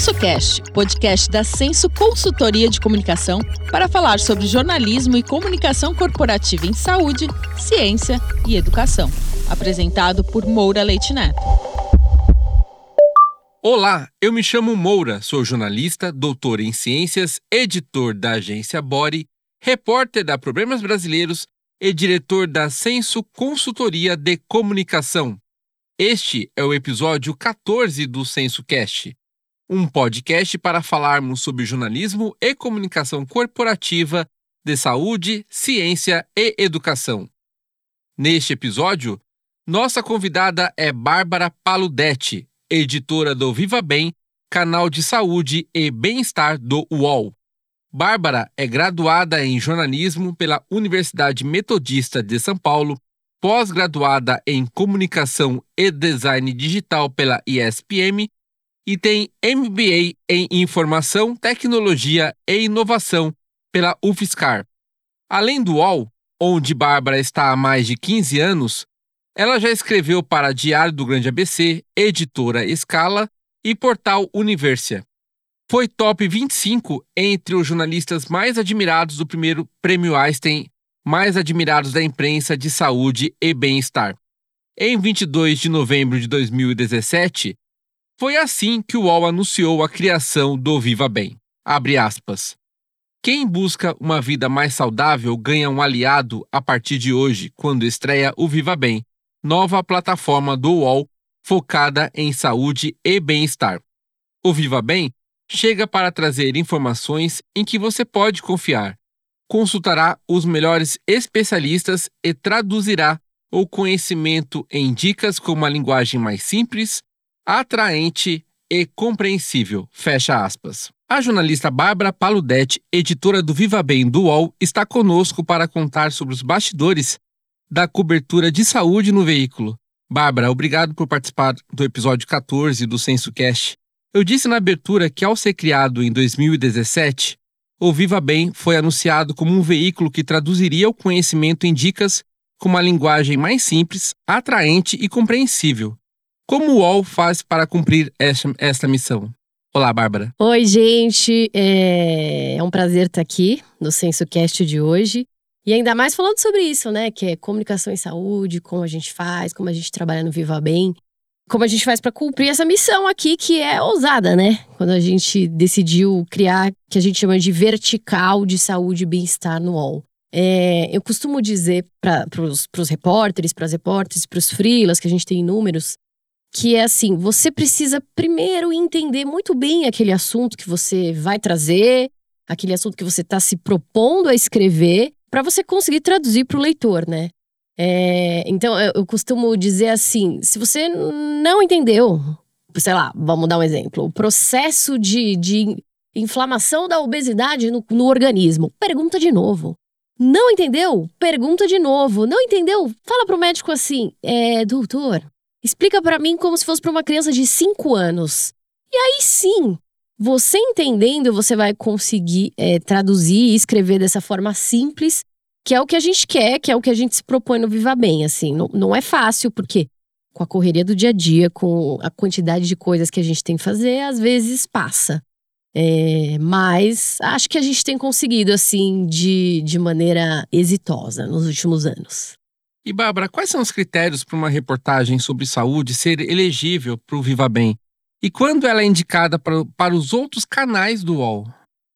SensoCast, podcast da Senso Consultoria de Comunicação para falar sobre jornalismo e comunicação corporativa em saúde, ciência e educação. Apresentado por Moura Leite Neto. Olá, eu me chamo Moura, sou jornalista, doutor em ciências, editor da agência Body, repórter da Problemas Brasileiros e diretor da Senso Consultoria de Comunicação. Este é o episódio 14 do SensoCast um podcast para falarmos sobre jornalismo e comunicação corporativa de saúde, ciência e educação. Neste episódio, nossa convidada é Bárbara Paludetti, editora do Viva Bem, canal de saúde e bem-estar do UOL. Bárbara é graduada em jornalismo pela Universidade Metodista de São Paulo, pós-graduada em comunicação e design digital pela ISPM e tem MBA em Informação, Tecnologia e Inovação pela UFSCar. Além do UOL, onde Bárbara está há mais de 15 anos, ela já escreveu para Diário do Grande ABC, Editora Escala e Portal Universia. Foi top 25 entre os jornalistas mais admirados do primeiro Prêmio Einstein, mais admirados da imprensa de saúde e bem-estar. Em 22 de novembro de 2017, foi assim que o UOL anunciou a criação do Viva Bem. Quem busca uma vida mais saudável ganha um aliado a partir de hoje, quando estreia o Viva Bem, nova plataforma do UOL focada em saúde e bem-estar. O Viva Bem chega para trazer informações em que você pode confiar. Consultará os melhores especialistas e traduzirá o conhecimento em dicas com uma linguagem mais simples, atraente e compreensível. Fecha aspas. A jornalista Bárbara Paludetti, editora do Viva Bem do UOL, está conosco para contar sobre os bastidores da cobertura de saúde no veículo. Bárbara, obrigado por participar do episódio 14 do Censo Cast. Eu disse na abertura que, ao ser criado em 2017, o Viva Bem foi anunciado como um veículo que traduziria o conhecimento em dicas com uma linguagem mais simples, atraente e compreensível. Como o UOL faz para cumprir esta, esta missão? Olá, Bárbara. Oi, gente. É... é um prazer estar aqui no SensoCast de hoje. E ainda mais falando sobre isso, né? Que é comunicação em saúde, como a gente faz, como a gente trabalha no Viva Bem. Como a gente faz para cumprir essa missão aqui, que é ousada, né? Quando a gente decidiu criar, que a gente chama de vertical de saúde e bem-estar no UOL. É, eu costumo dizer para os repórteres, para as repórteres, para os freelas, que a gente tem inúmeros, que é assim: você precisa primeiro entender muito bem aquele assunto que você vai trazer, aquele assunto que você está se propondo a escrever, para você conseguir traduzir para o leitor, né? É, então, eu, costumo dizer assim: se você não entendeu, sei lá, vamos dar um exemplo, o processo de, de inflamação da obesidade no, no organismo, pergunta de novo. Não entendeu? Pergunta de novo. Não entendeu? Fala pro médico assim: é, doutor, Explica para mim como se fosse para uma criança de 5 anos. E aí sim, você entendendo, você vai conseguir é, traduzir e escrever dessa forma simples, que é o que a gente quer, que é o que a gente se propõe no Viva Bem. Assim, não, não é fácil, porque com a correria do dia a dia, com a quantidade de coisas que a gente tem que fazer, às vezes passa. É, mas acho que a gente tem conseguido, assim, de, de maneira exitosa nos últimos anos. E, Bárbara, quais são os critérios para uma reportagem sobre saúde ser elegível para o Viva Bem? E quando ela é indicada para, para os outros canais do UOL?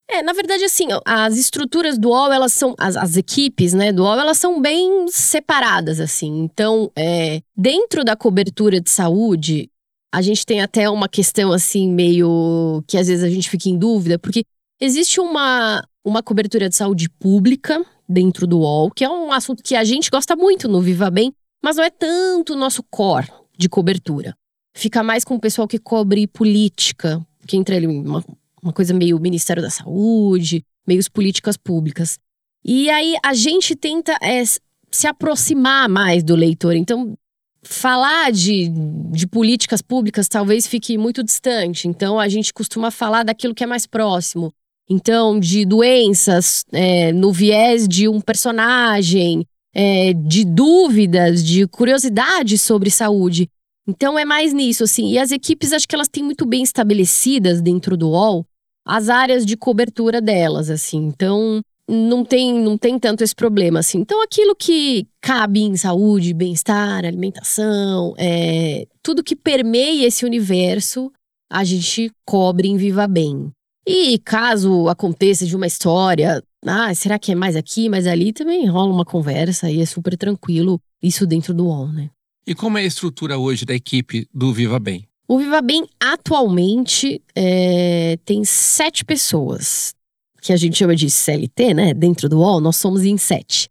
É, na verdade, assim, as estruturas do UOL, elas são. As, as equipes, né, do UOL, elas são bem separadas, assim. Então, é, dentro da cobertura de saúde, a gente tem até uma questão, assim, meio. que às vezes a gente fica em dúvida, porque existe uma, uma cobertura de saúde pública, dentro do UOL, que é um assunto que a gente gosta muito no Viva Bem, mas não é tanto o nosso core de cobertura. Fica mais com o pessoal que cobre política, que entra ali uma, uma coisa meio Ministério da Saúde, meio políticas públicas. E aí a gente tenta é, se aproximar mais do leitor. Então, falar de, de políticas públicas talvez fique muito distante. Então, a gente costuma falar daquilo que é mais próximo. Então, de doenças é, no viés de um personagem, é, de dúvidas, de curiosidades sobre saúde. Então é mais nisso, assim. E as equipes, acho que elas têm muito bem estabelecidas dentro do UOL as áreas de cobertura delas, assim. Então, não tem, não tem tanto esse problema, assim. Então, aquilo que cabe em saúde, bem-estar, alimentação, é, tudo que permeia esse universo, a gente cobre em Viva Bem. E caso aconteça de uma história, ah, será que é mais aqui, mais ali, também rola uma conversa e é super tranquilo isso dentro do UOL, né? E como é a estrutura hoje da equipe do Viva Bem? O Viva Bem atualmente é, tem sete pessoas, que a gente chama de CLT, né? Dentro do UOL, nós somos em sete.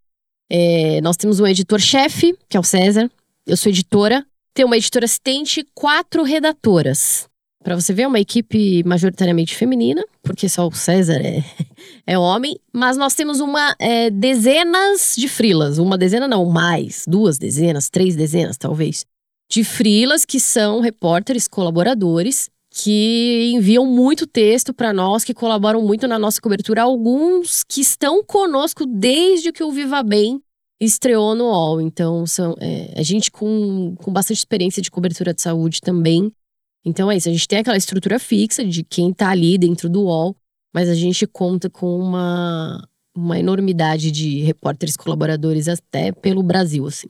É, nós temos um editor-chefe, que é o César. Eu sou editora. Tem uma editora assistente, quatro redatoras. Para você ver, é uma equipe majoritariamente feminina, porque só o César é, é homem. Mas nós temos uma é, dezenas de frilas. Uma dezena não, mais. Duas dezenas, três dezenas, talvez. De frilas que são repórteres, colaboradores, que enviam muito texto para nós, que colaboram muito na nossa cobertura. Alguns que estão conosco desde que o Viva Bem estreou no UOL. Então, são é, a gente com, com bastante experiência de cobertura de saúde também. Então é isso, a gente tem aquela estrutura fixa de quem está ali dentro do UOL, mas a gente conta com uma, uma enormidade de repórteres colaboradores até pelo Brasil, assim.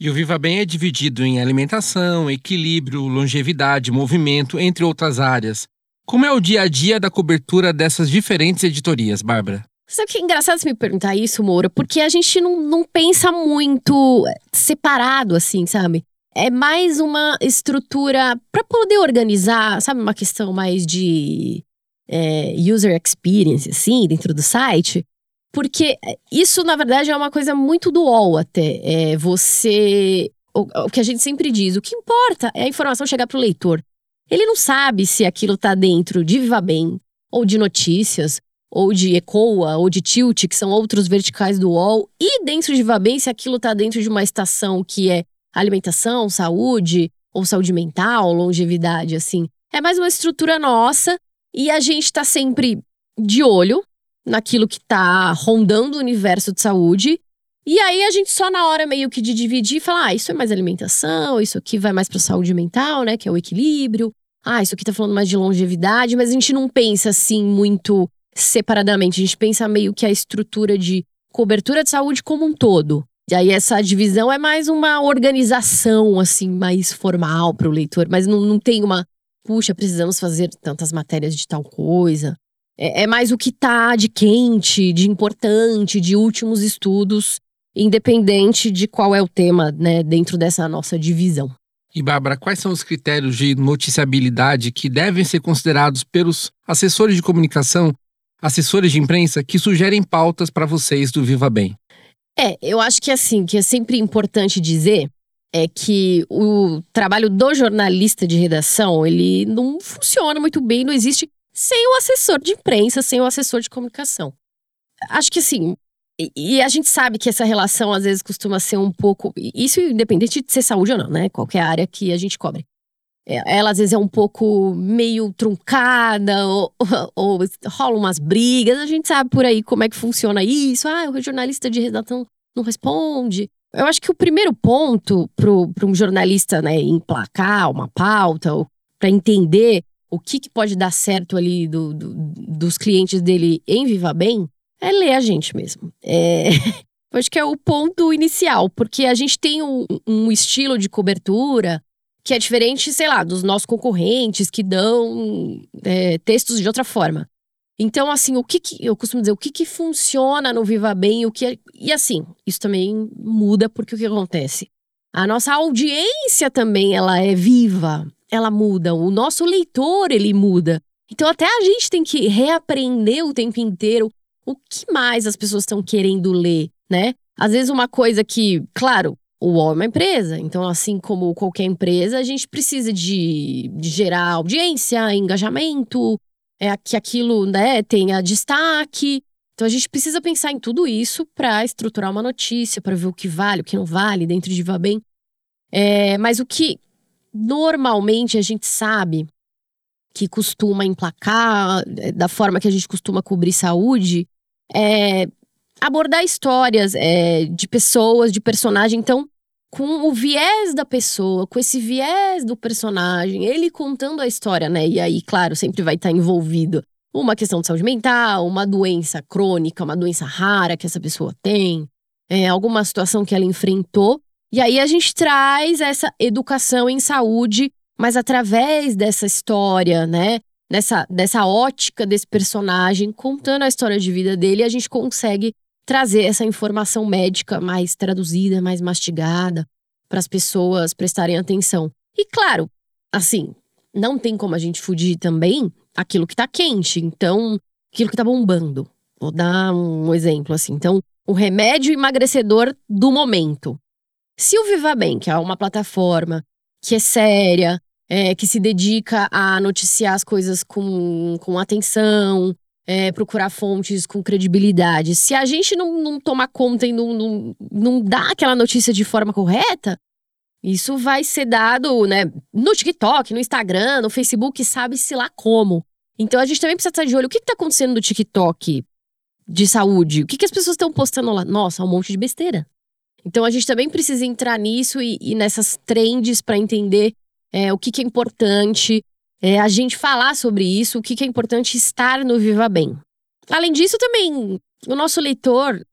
E o Viva Bem é dividido em alimentação, equilíbrio, longevidade, movimento, entre outras áreas. Como é o dia a dia da cobertura dessas diferentes editorias, Bárbara? Sabe que é engraçado você me perguntar isso, Moura? Porque a gente não, não pensa muito separado, assim, sabe? É mais uma estrutura para poder organizar, sabe? Uma questão mais de é, user experience, assim, dentro do site. Porque isso, na verdade, é uma coisa muito do UOL até. É você. O, o que a gente sempre diz, o que importa é a informação chegar para o leitor. Ele não sabe se aquilo está dentro de Viva Bem, ou de notícias, ou de Ecoa, ou de Tilt, que são outros verticais do UOL, e dentro de Viva Bem, se aquilo está dentro de uma estação que é alimentação, saúde, ou saúde mental, longevidade, assim. É mais uma estrutura nossa e a gente está sempre de olho naquilo que está rondando o universo de saúde. E aí a gente só na hora meio que de dividir fala: ah, isso é mais alimentação, isso aqui vai mais para saúde mental, né, que é o equilíbrio. Ah, isso aqui tá falando mais de longevidade, mas a gente não pensa assim muito separadamente, a gente pensa meio que a estrutura de cobertura de saúde como um todo. E aí essa divisão é mais uma organização assim mais formal para o leitor, mas não, não tem uma puxa, precisamos fazer tantas matérias de tal coisa. É, é mais o que tá de quente, de importante, de últimos estudos, independente de qual é o tema, né, dentro dessa nossa divisão. E Bárbara, quais são os critérios de noticiabilidade que devem ser considerados pelos assessores de comunicação, assessores de imprensa que sugerem pautas para vocês do Viva Bem? É, eu acho que assim, que é sempre importante dizer é que o trabalho do jornalista de redação, ele não funciona muito bem, não existe sem o assessor de imprensa, sem o assessor de comunicação. Acho que assim, e, a gente sabe que essa relação às vezes costuma ser um pouco. Isso independente de ser saúde ou não, né? Qualquer área que a gente cobre. É, ela às vezes é um pouco meio truncada, ou, ou, rola umas brigas. A gente sabe por aí como é que funciona isso. Ah, o jornalista de redação não responde. Eu acho que o primeiro ponto para um jornalista né, emplacar uma pauta, para entender o que, que pode dar certo ali do, do, dos clientes dele em Viva Bem é ler a gente mesmo. É, acho que é o ponto inicial, porque a gente tem um, um, estilo de cobertura que é diferente, sei lá, dos nossos concorrentes que dão é, textos de outra forma. Então, assim, o que, que eu costumo dizer, o que, que funciona no Viva Bem, o que é, e assim, isso também muda porque o que acontece? A nossa audiência também ela é viva ela muda, o nosso leitor ele muda. Então até a gente tem que reaprender o tempo inteiro o que mais as pessoas estão querendo ler, né? Às vezes uma coisa que, claro, o UOL é uma empresa, então assim como qualquer empresa, a gente precisa de, de gerar audiência, engajamento, é que aquilo, né, tenha destaque. Então a gente precisa pensar em tudo isso para estruturar uma notícia, para ver o que vale, o que não vale dentro de Viva Bem. É, mas o que normalmente a gente sabe que costuma emplacar, eh, da forma que a gente costuma cobrir saúde, é abordar histórias é, de pessoas, de personagem. Então, com o viés da pessoa, com esse viés do personagem, ele contando a história, né? E aí, claro, sempre vai estar envolvido uma questão de saúde mental, uma doença crônica, uma doença rara que essa pessoa tem, é, alguma situação que ela enfrentou. E aí a gente traz essa educação em saúde, mas através dessa história, né? Dessa, dessa ótica desse personagem, contando a história de vida dele, a gente consegue trazer essa informação médica mais traduzida, mais mastigada, para as pessoas prestarem atenção. E claro, assim, não tem como a gente fugir também aquilo que está quente, então, aquilo que está bombando. Vou dar um exemplo assim. Então, o remédio emagrecedor do momento. Se o Viva Bem, que é uma plataforma que é séria, é, que se dedica a noticiar as coisas com, com atenção, é, procurar fontes com credibilidade. Se a gente não, não tomar conta e não, não, não dá aquela notícia de forma correta, isso vai ser dado né, no TikTok, no Instagram, no Facebook, sabe-se lá como. Então a gente também precisa estar de olho. O que está acontecendo no TikTok de saúde? O que, que as pessoas estão postando lá? Nossa, um monte de besteira. Então a gente também precisa entrar nisso e, e nessas trends para entender é, o que, que é importante, é, a gente falar sobre isso, o que, que é importante estar no Viva Bem. Além disso, também, o nosso leitor,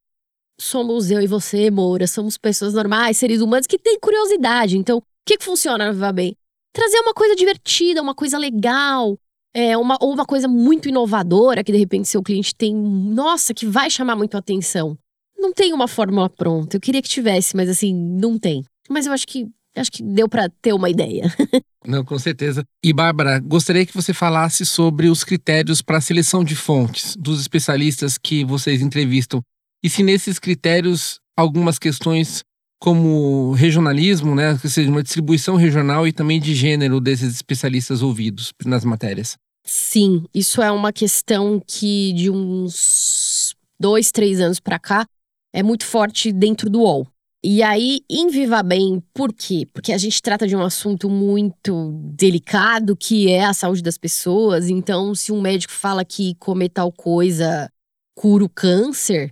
somos eu e você, Moura, somos pessoas normais, seres humanos que têm curiosidade. Então, o que, que funciona no Viva Bem? Trazer uma coisa divertida, uma coisa legal, é, uma, ou uma coisa muito inovadora que de repente seu cliente tem, nossa, que vai chamar muito atenção. Não tem uma fórmula pronta. Eu queria que tivesse, mas assim, não tem. Mas eu acho que acho que deu para ter uma ideia. Não, com certeza. E Bárbara, gostaria que você falasse sobre os critérios para a seleção de fontes dos especialistas que vocês entrevistam. E se nesses critérios algumas questões como regionalismo, né, ou seja, uma distribuição regional e também de gênero desses especialistas ouvidos nas matérias. Sim, isso é uma questão que de uns dois, três anos para cá é muito forte dentro do UOL. E aí, em Viva Bem, por quê? Porque a gente trata de um assunto muito delicado, que é a saúde das pessoas. Então, se um médico fala que comer tal coisa cura o câncer,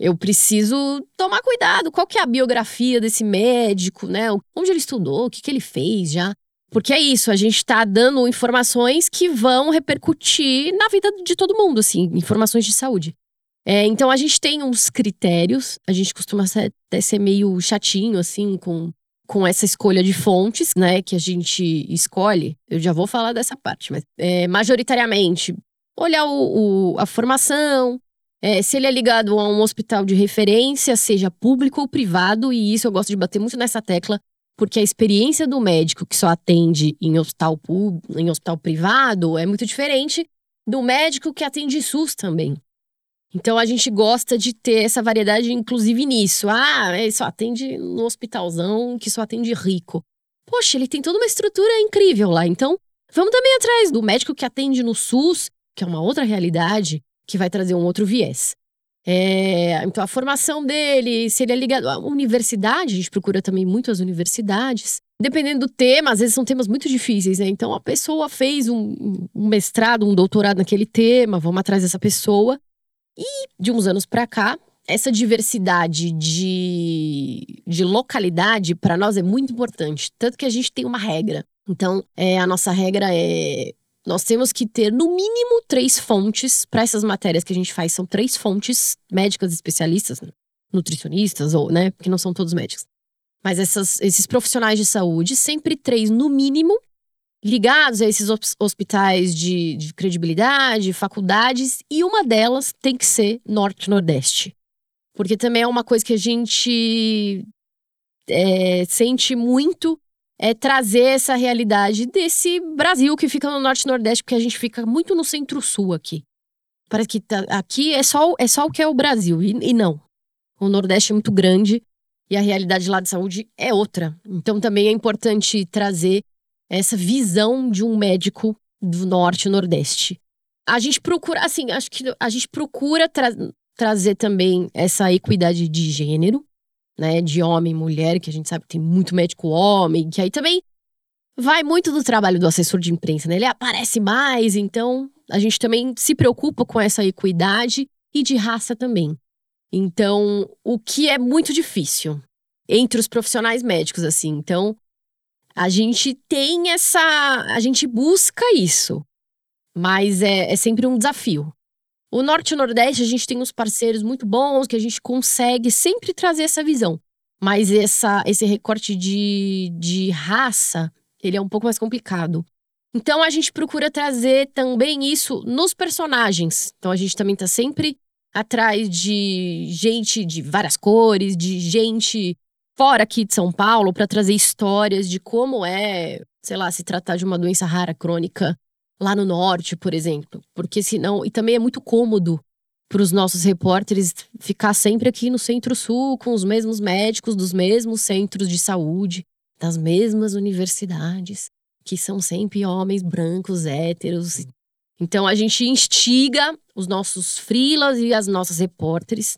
eu preciso tomar cuidado. Qual que é a biografia desse médico, né? Onde ele estudou, o que, que ele fez já. Porque é isso, a gente está dando informações que vão repercutir na vida de todo mundo, assim, informações de saúde. É, então a gente tem uns critérios, a gente costuma ser, até ser meio chatinho, assim, com, com essa escolha de fontes, né, que a gente escolhe. Eu já vou falar dessa parte, mas é, majoritariamente olhar o, o, a formação, é, se ele é ligado a um hospital de referência, seja público ou privado, e isso eu gosto de bater muito nessa tecla, porque a experiência do médico que só atende em hospital, público, em hospital privado é muito diferente do médico que atende SUS também. Então a gente gosta de ter essa variedade, inclusive nisso. Ah, ele só atende no hospitalzão que só atende rico. Poxa, ele tem toda uma estrutura incrível lá. Então, vamos também atrás do médico que atende no SUS, que é uma outra realidade, que vai trazer um outro viés. É, então, a formação dele, se ele é ligado à universidade, a gente procura também muito as universidades. Dependendo do tema, às vezes são temas muito difíceis, né? Então, a pessoa fez um, um mestrado, um doutorado naquele tema, vamos atrás dessa pessoa. E de uns anos para cá, essa diversidade de, de localidade para nós é muito importante. Tanto que a gente tem uma regra. Então, é, a nossa regra é. Nós temos que ter, no mínimo, três fontes para essas matérias que a gente faz. São três fontes médicas especialistas, nutricionistas, ou, né? Porque não são todos médicos. Mas essas, esses profissionais de saúde, sempre três no mínimo, ligados a esses hospitais de, de credibilidade, faculdades, e uma delas tem que ser Norte-Nordeste. Porque também é uma coisa que a gente é, sente muito é trazer essa realidade desse Brasil que fica no Norte Nordeste, porque a gente fica muito no Centro-Sul aqui. Parece que tá, aqui é só, é só o que é o Brasil, e, e não. O Nordeste é muito grande e a realidade lá de saúde é outra. Então também é importante trazer essa visão de um médico do norte e nordeste. A gente procura, assim, acho que a gente procura tra trazer também essa equidade de gênero, né, de homem e mulher, que a gente sabe que tem muito médico homem, que aí também vai muito do trabalho do assessor de imprensa, né? Ele aparece mais, então a gente também se preocupa com essa equidade e de raça também. Então, o que é muito difícil entre os profissionais médicos, assim. Então, a gente tem essa. A gente busca isso, mas é, é sempre um desafio. O Norte e o Nordeste, a gente tem uns parceiros muito bons que a gente consegue sempre trazer essa visão. Mas essa, esse recorte de, de raça, ele é um pouco mais complicado. Então a gente procura trazer também isso nos personagens. Então a gente também tá sempre atrás de gente de várias cores, de gente fora aqui de São Paulo para trazer histórias de como é, sei lá, se tratar de uma doença rara crônica lá no norte, por exemplo. Porque senão, e também é muito cômodo para os nossos repórteres ficar sempre aqui no Centro-Sul com os mesmos médicos dos mesmos centros de saúde, das mesmas universidades que são sempre homens brancos, héteros. Então a gente instiga os nossos frilas e as nossas repórteres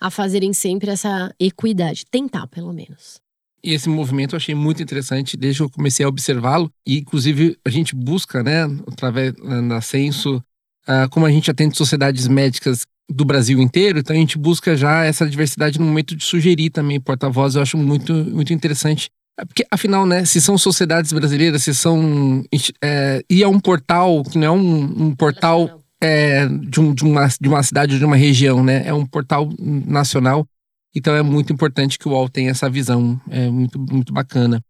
a fazerem sempre essa equidade, tentar pelo menos. E esse movimento eu achei muito interessante desde que eu comecei a observá-lo. E, inclusive, a gente busca, né, através da Censo, uh, como a gente atende sociedades médicas do Brasil inteiro, então a gente busca já essa diversidade no momento de sugerir também porta-voz. Eu acho muito, muito interessante é porque, afinal, né, se são sociedades brasileiras, se são. É, e é um portal que não é um, um portal é, de, um, de, uma, de uma cidade ou de uma região, né? É um portal nacional. Então é muito importante que o UOL tenha essa visão. É muito, muito bacana.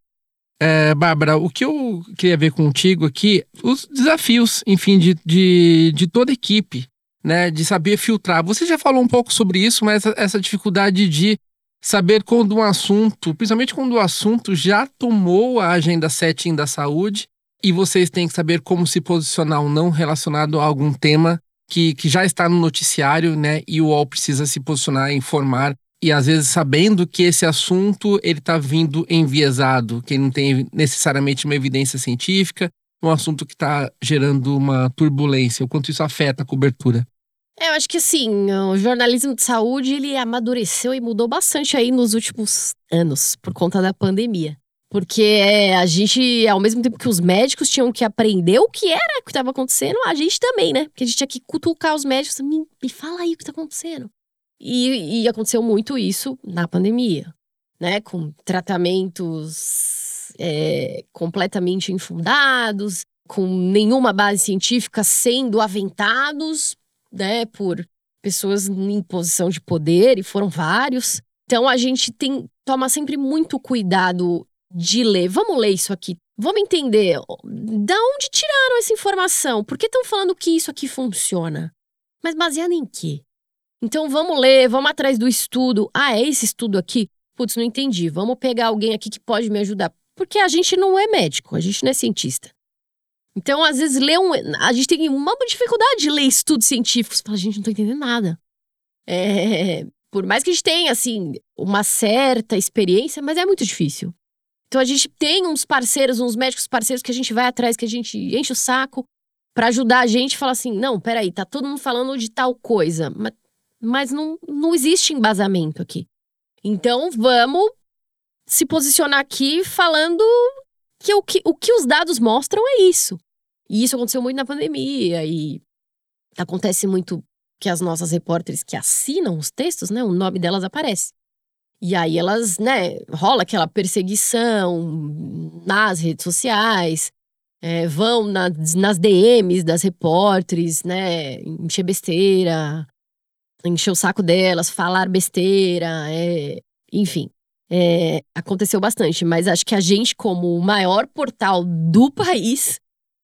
É, Bárbara, o que eu queria ver contigo aqui, os desafios, enfim, de, de, de toda a equipe, né? De saber filtrar. Você já falou um pouco sobre isso, mas essa, essa dificuldade de saber quando um assunto, principalmente quando o assunto já tomou a agenda setting da saúde e vocês têm que saber como se posicionar ou não relacionado a algum tema que, que já está no noticiário, né? E o UOL precisa se posicionar, informar e às vezes sabendo que esse assunto ele está vindo enviesado, que não tem necessariamente uma evidência científica, um assunto que está gerando uma turbulência, o quanto isso afeta a cobertura. É, eu acho que assim, o jornalismo de saúde ele amadureceu e mudou bastante aí nos últimos anos por conta da pandemia. Porque é, a gente, ao mesmo tempo que os médicos tinham que aprender o que era que estava acontecendo, a gente também, né? Porque a gente tinha que cutucar os médicos, me, me fala aí o que está acontecendo. E, e, aconteceu muito isso na pandemia, né? Com tratamentos é, completamente infundados, com nenhuma base científica sendo aventados né, por pessoas em posição de poder, e foram vários. Então a gente tem toma sempre muito cuidado de ler. Vamos ler isso aqui. Vamos entender da onde tiraram essa informação? Por que estão falando que isso aqui funciona? Mas baseado em quê? Então vamos ler, vamos atrás do estudo. Ah, é esse estudo aqui? Putz, não entendi. Vamos pegar alguém aqui que pode me ajudar. Porque a gente não é médico, a gente não é cientista. Então, às vezes, ler um. A gente tem uma dificuldade de ler estudos científicos. Fala, gente, não tô entendendo nada. É, por mais que a gente tenha, assim, uma certa experiência, mas é muito difícil. Então, a gente tem uns parceiros, uns médicos parceiros que a gente vai atrás, que a gente enche o saco para ajudar a gente e falar assim: não, peraí, tá todo mundo falando de tal coisa, mas, mas não, não existe embasamento aqui. Então, vamos se posicionar aqui falando que o que, o que os dados mostram é isso. E isso aconteceu muito na pandemia e acontece muito que as nossas repórteres que assinam os textos, né, o nome delas aparece. E aí elas, né, rola aquela perseguição nas redes sociais, é, vão na, nas DMs das repórteres, né, encher besteira, encher o saco delas, falar besteira, é, enfim. É, aconteceu bastante, mas acho que a gente, como o maior portal do país,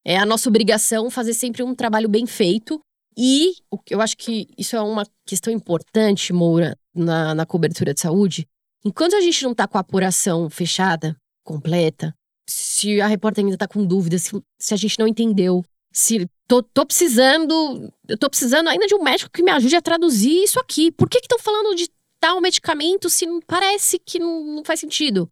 é a nossa obrigação fazer sempre um trabalho bem feito. E eu acho que isso é uma questão importante, Moura, na, na cobertura de saúde. Enquanto a gente não está com a apuração fechada, completa, se a repórter ainda está com dúvidas, se, se, a gente não entendeu, se tô, tô, precisando, eu tô precisando ainda de um médico que me ajude a traduzir isso aqui. Por que estão falando de tal medicamento se não parece que não, não faz sentido?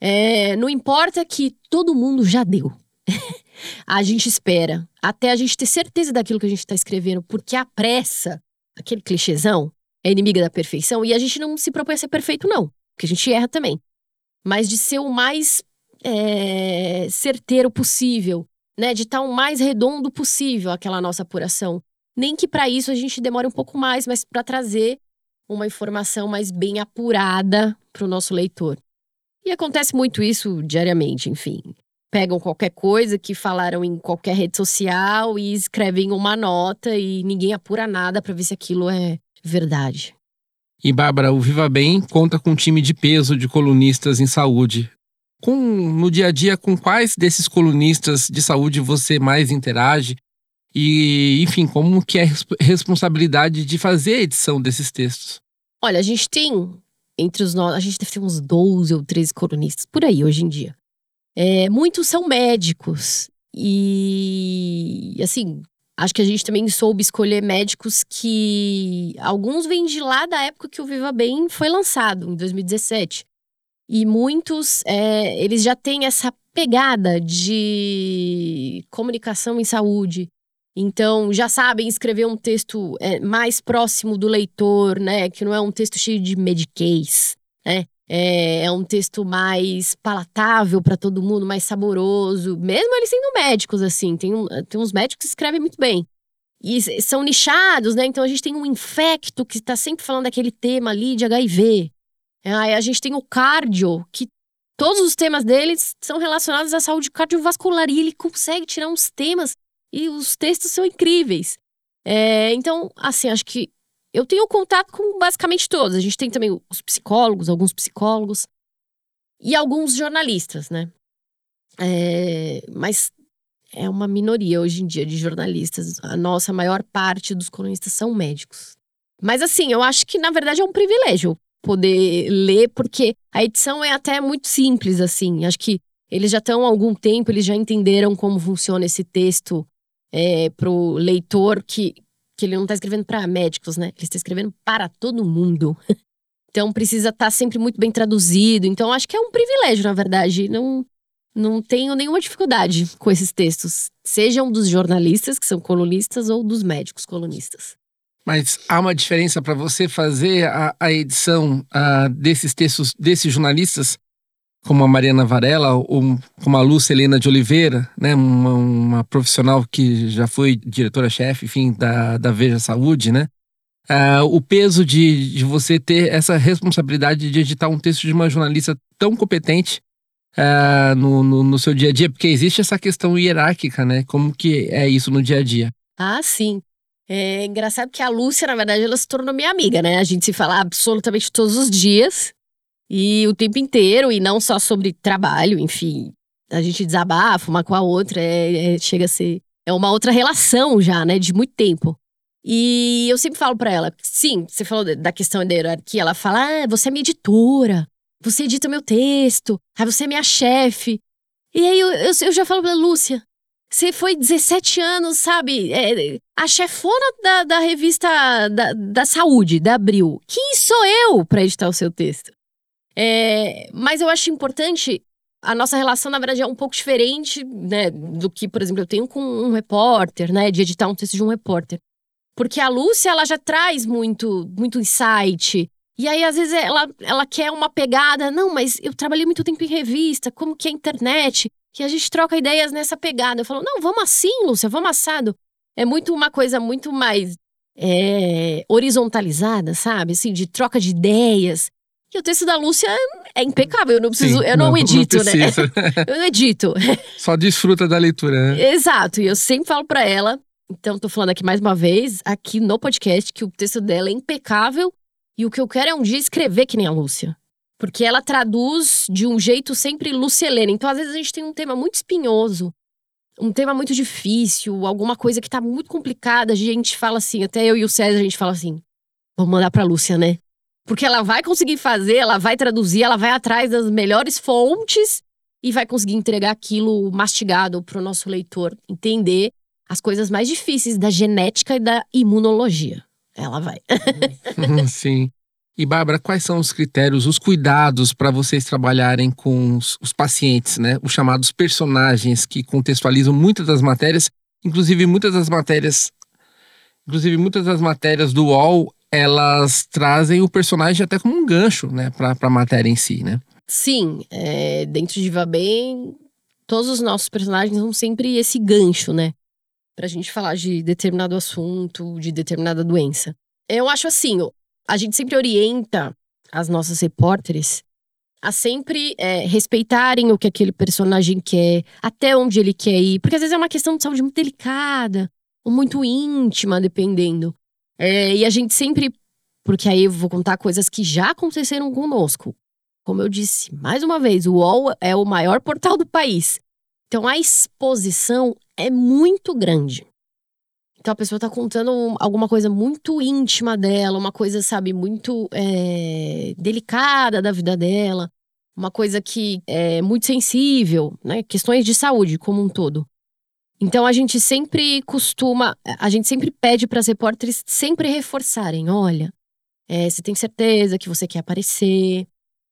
É, não importa que todo mundo já deu. a gente espera até a gente ter certeza daquilo que a gente está escrevendo, porque a pressa, aquele clichêzão, é inimiga da perfeição e a gente não se propõe a ser perfeito, não, porque a gente erra também. Mas de ser o mais é, certeiro possível, né? De estar o mais redondo possível aquela nossa apuração. Nem que para isso a gente demore um pouco mais, mas para trazer uma informação mais bem apurada para o nosso leitor. E acontece muito isso diariamente, enfim. Pegam qualquer coisa que falaram em qualquer rede social e escrevem uma nota e ninguém apura nada para ver se aquilo é verdade. E Bárbara, o Viva Bem conta com um time de peso de colunistas em saúde. Com, no dia a dia, com quais desses colunistas de saúde você mais interage? E, enfim, como que é a responsabilidade de fazer a edição desses textos? Olha, a gente tem entre os nossos, a gente deve ter uns 12 ou 13 colunistas por aí hoje em dia. É, muitos são médicos e assim, acho que a gente também soube escolher médicos que alguns vêm de lá da época que o Viva Bem foi lançado, em 2017. E muitos, é, eles já têm essa pegada de comunicação em saúde, então, já sabem escrever um texto é, mais próximo do leitor, né? Que não é um texto cheio de mediquês, né? É, é um texto mais palatável para todo mundo, mais saboroso. Mesmo eles sendo médicos, assim. Tem, tem uns médicos que escrevem muito bem. E são nichados, né? Então a gente tem um infecto que está sempre falando daquele tema ali de HIV. Aí a gente tem o cardio, que todos os temas deles são relacionados à saúde cardiovascular. E ele consegue tirar uns temas e os textos são incríveis. É, então, assim, acho que eu tenho contato com basicamente todos. A gente tem também os psicólogos, alguns psicólogos e alguns jornalistas, né? É, mas é uma minoria hoje em dia de jornalistas. A nossa maior parte dos colunistas são médicos. Mas assim, eu acho que na verdade é um privilégio poder ler, porque a edição é até muito simples, assim. Acho que eles já estão há algum tempo, eles já entenderam como funciona esse texto é, para o leitor que, que ele não está escrevendo para médicos, né? Ele está escrevendo para todo mundo. Então precisa estar tá sempre muito bem traduzido. Então acho que é um privilégio, na verdade. Não, não tenho nenhuma dificuldade com esses textos, sejam dos jornalistas, que são colunistas, ou dos médicos colunistas. Mas há uma diferença para você fazer a, a edição a, desses textos desses jornalistas como a Mariana Varela ou como a Lúcia Helena de Oliveira, né, uma, uma profissional que já foi diretora-chefe, enfim, da, da Veja Saúde, né? Uh, o peso de, de você ter essa responsabilidade de editar um texto de uma jornalista tão competente uh, no, no, no, seu dia a dia, porque existe essa questão hierárquica, né? Como que é isso no dia a dia? Ah, sim. É engraçado que a Lúcia, na verdade, ela se tornou minha amiga, né? A gente se fala absolutamente todos os dias. E o tempo inteiro, e não só sobre trabalho, enfim. A gente desabafa uma com a outra, é, é, chega a ser. É uma outra relação já, né? De muito tempo. E eu sempre falo para ela, sim, você falou da questão da hierarquia, ela fala: ah, você é minha editora, você edita meu texto, ah, você é minha chefe. E aí eu, eu, eu já falo pra Lúcia, você foi 17 anos, sabe? É, a chefona da, da revista da, da saúde, da Abril. Quem sou eu para editar o seu texto? É, mas eu acho importante. A nossa relação, na verdade, é um pouco diferente, né, do que, por exemplo, eu tenho com um repórter, né, de editar um texto de um repórter. Porque a Lúcia, ela já traz muito, muito insight. E aí, às vezes, ela, ela quer uma pegada. Não, mas eu trabalhei muito tempo em revista, como que é a internet? Que a gente troca ideias nessa pegada. Eu falo, não, vamos assim, Lúcia, vamos assado. É muito uma coisa muito mais é, horizontalizada, sabe? Assim, de troca de ideias. E o texto da Lúcia é impecável. Eu não preciso, Sim, eu não, não edito, não né? eu não edito. Só desfruta da leitura, né? Exato. E eu sempre falo para ela, então tô falando aqui mais uma vez, aqui no podcast, que o texto dela é impecável. E o que eu quero é um dia escrever que nem a Lúcia. Porque ela traduz de um jeito sempre Lucielena. Então, às vezes, a gente tem um tema muito espinhoso, um tema muito difícil, alguma coisa que tá muito complicada. A gente fala assim, até eu e o César, a gente fala assim: vamos mandar pra Lúcia, né? Porque ela vai conseguir fazer, ela vai traduzir, ela vai atrás das melhores fontes e vai conseguir entregar aquilo mastigado para o nosso leitor entender as coisas mais difíceis da genética e da imunologia. Ela vai. Sim. E Bárbara, quais são os critérios, os cuidados para vocês trabalharem com os, os, pacientes, né? Os chamados personagens que contextualizam muitas das matérias, inclusive muitas das matérias, inclusive muitas das matérias do UOL elas trazem o personagem até como um gancho, né, para a matéria em si, né? Sim, é, dentro de Viva Bem, todos os nossos personagens são sempre esse gancho, né? Pra gente falar de determinado assunto, de determinada doença. Eu acho assim, a gente sempre orienta as nossas repórteres a sempre é, respeitarem o que aquele personagem quer, até onde ele quer ir. Porque às vezes é uma questão de saúde muito delicada, ou muito íntima, dependendo. É, e a gente sempre. Porque aí eu vou contar coisas que já aconteceram conosco. Como eu disse, mais uma vez, o UOL é o maior portal do país. Então a exposição é muito grande. Então a pessoa tá contando alguma coisa muito íntima dela, uma coisa, sabe, muito é, delicada da vida dela, uma coisa que é muito sensível, né? Questões de saúde como um todo. Então a gente sempre costuma, a gente sempre pede para as repórteres sempre reforçarem: olha, é, você tem certeza que você quer aparecer?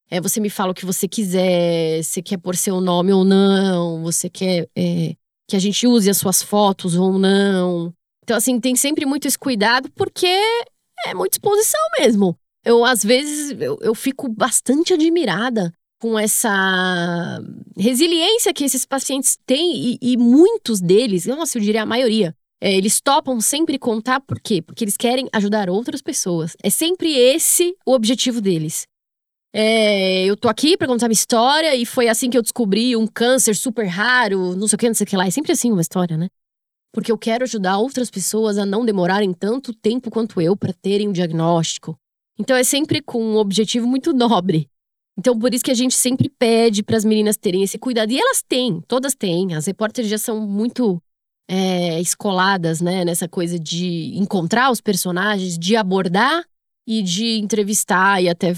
É, você me fala o que você quiser, você quer pôr seu nome ou não, você quer é, que a gente use as suas fotos ou não. Então, assim, tem sempre muito esse cuidado, porque é muita exposição mesmo. Eu, às vezes, eu, eu fico bastante admirada com essa resiliência que esses pacientes têm, e, e muitos deles, nossa, eu diria a maioria, é, eles topam sempre contar por quê? Porque eles querem ajudar outras pessoas. É sempre esse o objetivo deles. É, eu tô aqui pra contar minha história e foi assim que eu descobri um câncer super raro, não sei o que, não sei o que lá. É sempre assim uma história, né? porque eu quero ajudar outras pessoas a não demorarem tanto tempo quanto eu para terem o um diagnóstico. Então é sempre com um objetivo muito nobre. Então por isso que a gente sempre pede para as meninas terem esse cuidado e elas têm, todas têm. As repórteres já são muito é, escoladas, né, nessa coisa de encontrar os personagens, de abordar e de entrevistar e até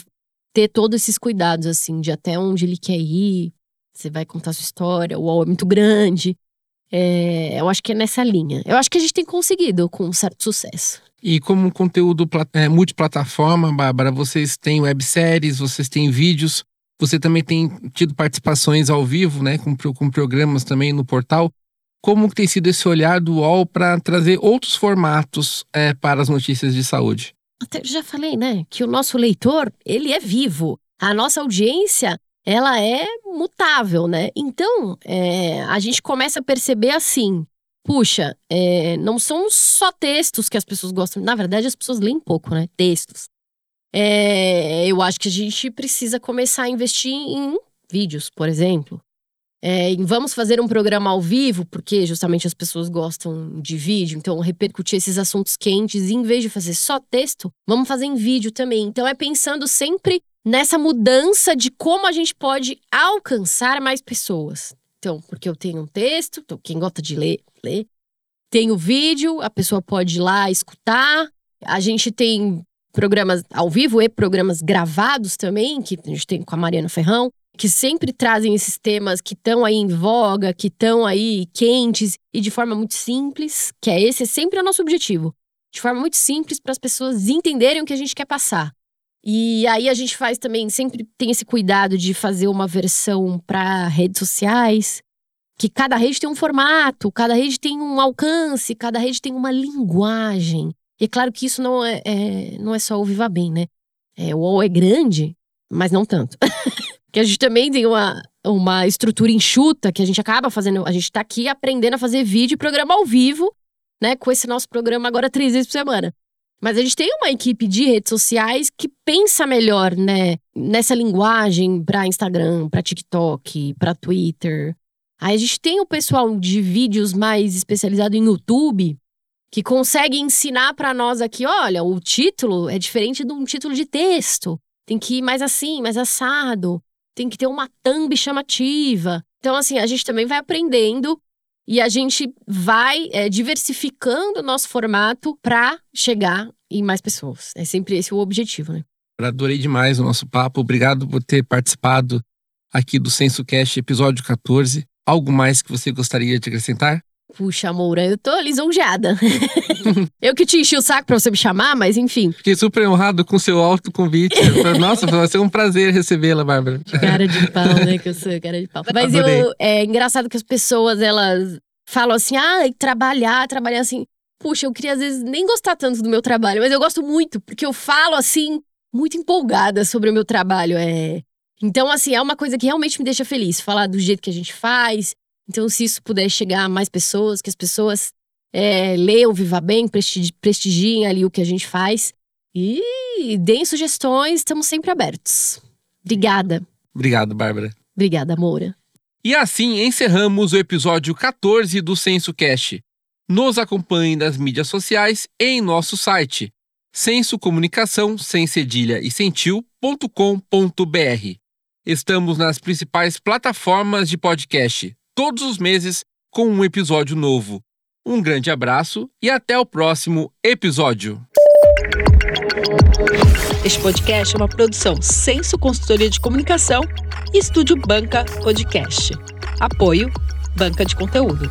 ter todos esses cuidados assim, de até onde ele quer ir. Você vai contar sua história, o UOL é muito grande. É, eu acho que é nessa linha. Eu acho que a gente tem conseguido com um certo sucesso. E como conteúdo é, multiplataforma, Bárbara, vocês têm webséries, vocês têm vídeos, você também tem tido participações ao vivo, né, com, com programas também no portal. Como tem sido esse olhar do UOL para trazer outros formatos é, para as notícias de saúde? Até já falei, né, que o nosso leitor, ele é vivo. A nossa audiência, ela é mutável, né? Então, é, a gente começa a perceber assim: puxa, é, não são só textos que as pessoas gostam. Na verdade, as pessoas leem pouco, né? Textos. É, eu acho que a gente precisa começar a investir em vídeos, por exemplo. É, vamos fazer um programa ao vivo, porque justamente as pessoas gostam de vídeo, então repercutir esses assuntos quentes, em vez de fazer só texto, vamos fazer em vídeo também. Então é pensando sempre nessa mudança de como a gente pode alcançar mais pessoas. Então, porque eu tenho um texto, então quem gosta de ler, lê. Tenho vídeo, a pessoa pode ir lá escutar. A gente tem programas ao vivo e programas gravados também, que a gente tem com a Mariana Ferrão, que sempre trazem esses temas que estão aí em voga, que estão aí quentes e de forma muito simples, que é esse é sempre o nosso objetivo. De forma muito simples para as pessoas entenderem o que a gente quer passar. E aí a gente faz também, sempre tem esse cuidado de fazer uma versão para redes sociais, que cada rede tem um formato, cada rede tem um alcance, cada rede tem uma linguagem. E é claro que isso não é, é não é só o Viva Bem, né? É, o UOL é grande, mas não tanto. que a gente também tem uma, uma estrutura enxuta que a gente acaba fazendo. A gente está aqui aprendendo a fazer vídeo e programa ao vivo, né? Com esse nosso programa agora três vezes por semana. Mas a gente tem uma equipe de redes sociais que pensa melhor, né, nessa linguagem para Instagram, para TikTok, para Twitter. Aí a gente tem o pessoal de vídeos mais especializado em YouTube que consegue ensinar para nós aqui, olha, o título é diferente de um título de texto. Tem que ir mais assim, mais assado. Tem que ter uma thumb chamativa. Então, assim, a gente também vai aprendendo e a gente vai é, diversificando o nosso formato para chegar em mais pessoas. É sempre esse o objetivo, né? Adorei demais o nosso papo. Obrigado por ter participado aqui do Senso Cast, episódio 14. Algo mais que você gostaria de acrescentar? Puxa, Moura, eu tô lisonjeada. eu que te enchi o saco pra você me chamar, mas enfim. Fiquei super honrado com o seu alto convite. Nossa, vai ser um prazer recebê-la, Bárbara. Cara de pau, né? Que eu sou cara de pau. Mas eu, é engraçado que as pessoas, elas falam assim, ah, trabalhar, trabalhar assim. Puxa, eu queria às vezes nem gostar tanto do meu trabalho, mas eu gosto muito, porque eu falo assim, muito empolgada sobre o meu trabalho. É... Então, assim, é uma coisa que realmente me deixa feliz, falar do jeito que a gente faz, então, se isso puder chegar a mais pessoas, que as pessoas é, leiam Viva Bem, prestigiem ali o que a gente faz. E deem sugestões, estamos sempre abertos. Obrigada. Obrigado, Bárbara. Obrigada, Moura. E assim encerramos o episódio 14 do Censo Cast. Nos acompanhe nas mídias sociais e em nosso site sensocomunicação sem cedilha e sentiu.com.br. Estamos nas principais plataformas de podcast, todos os meses com um episódio novo. Um grande abraço e até o próximo episódio. Este podcast é uma produção Senso Consultoria de Comunicação e Estúdio Banca Podcast. Apoio Banca de Conteúdo.